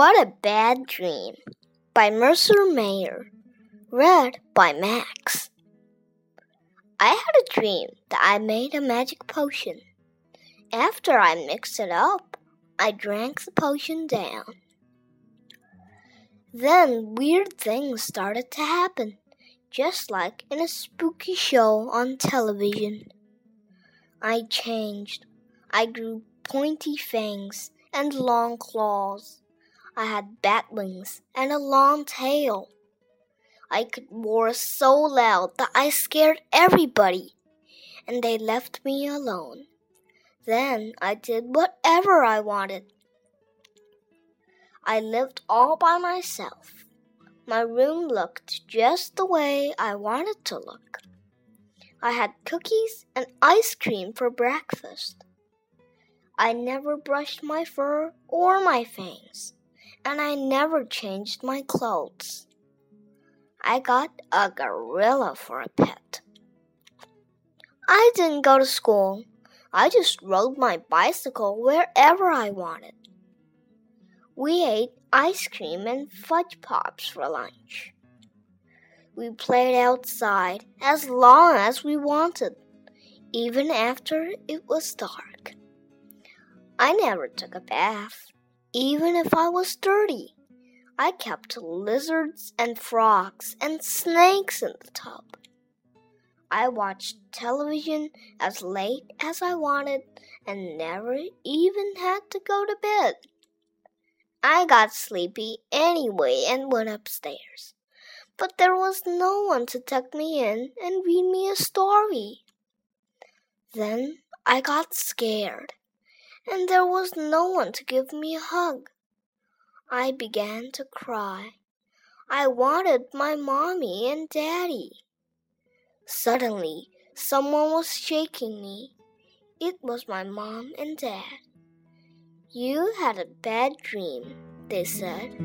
What a Bad Dream by Mercer Mayer. Read by Max. I had a dream that I made a magic potion. After I mixed it up, I drank the potion down. Then weird things started to happen, just like in a spooky show on television. I changed. I grew pointy fangs and long claws. I had bat wings and a long tail. I could roar so loud that I scared everybody, and they left me alone. Then I did whatever I wanted. I lived all by myself. My room looked just the way I wanted to look. I had cookies and ice cream for breakfast. I never brushed my fur or my fangs and I never changed my clothes. I got a gorilla for a pet. I didn't go to school. I just rode my bicycle wherever I wanted. We ate ice cream and fudge pops for lunch. We played outside as long as we wanted, even after it was dark. I never took a bath even if I was dirty. I kept lizards and frogs and snakes in the tub. I watched television as late as I wanted and never even had to go to bed. I got sleepy anyway and went upstairs. But there was no one to tuck me in and read me a story. Then I got scared and there was no one to give me a hug. I began to cry. I wanted my mommy and daddy. Suddenly, someone was shaking me. It was my mom and dad. You had a bad dream, they said.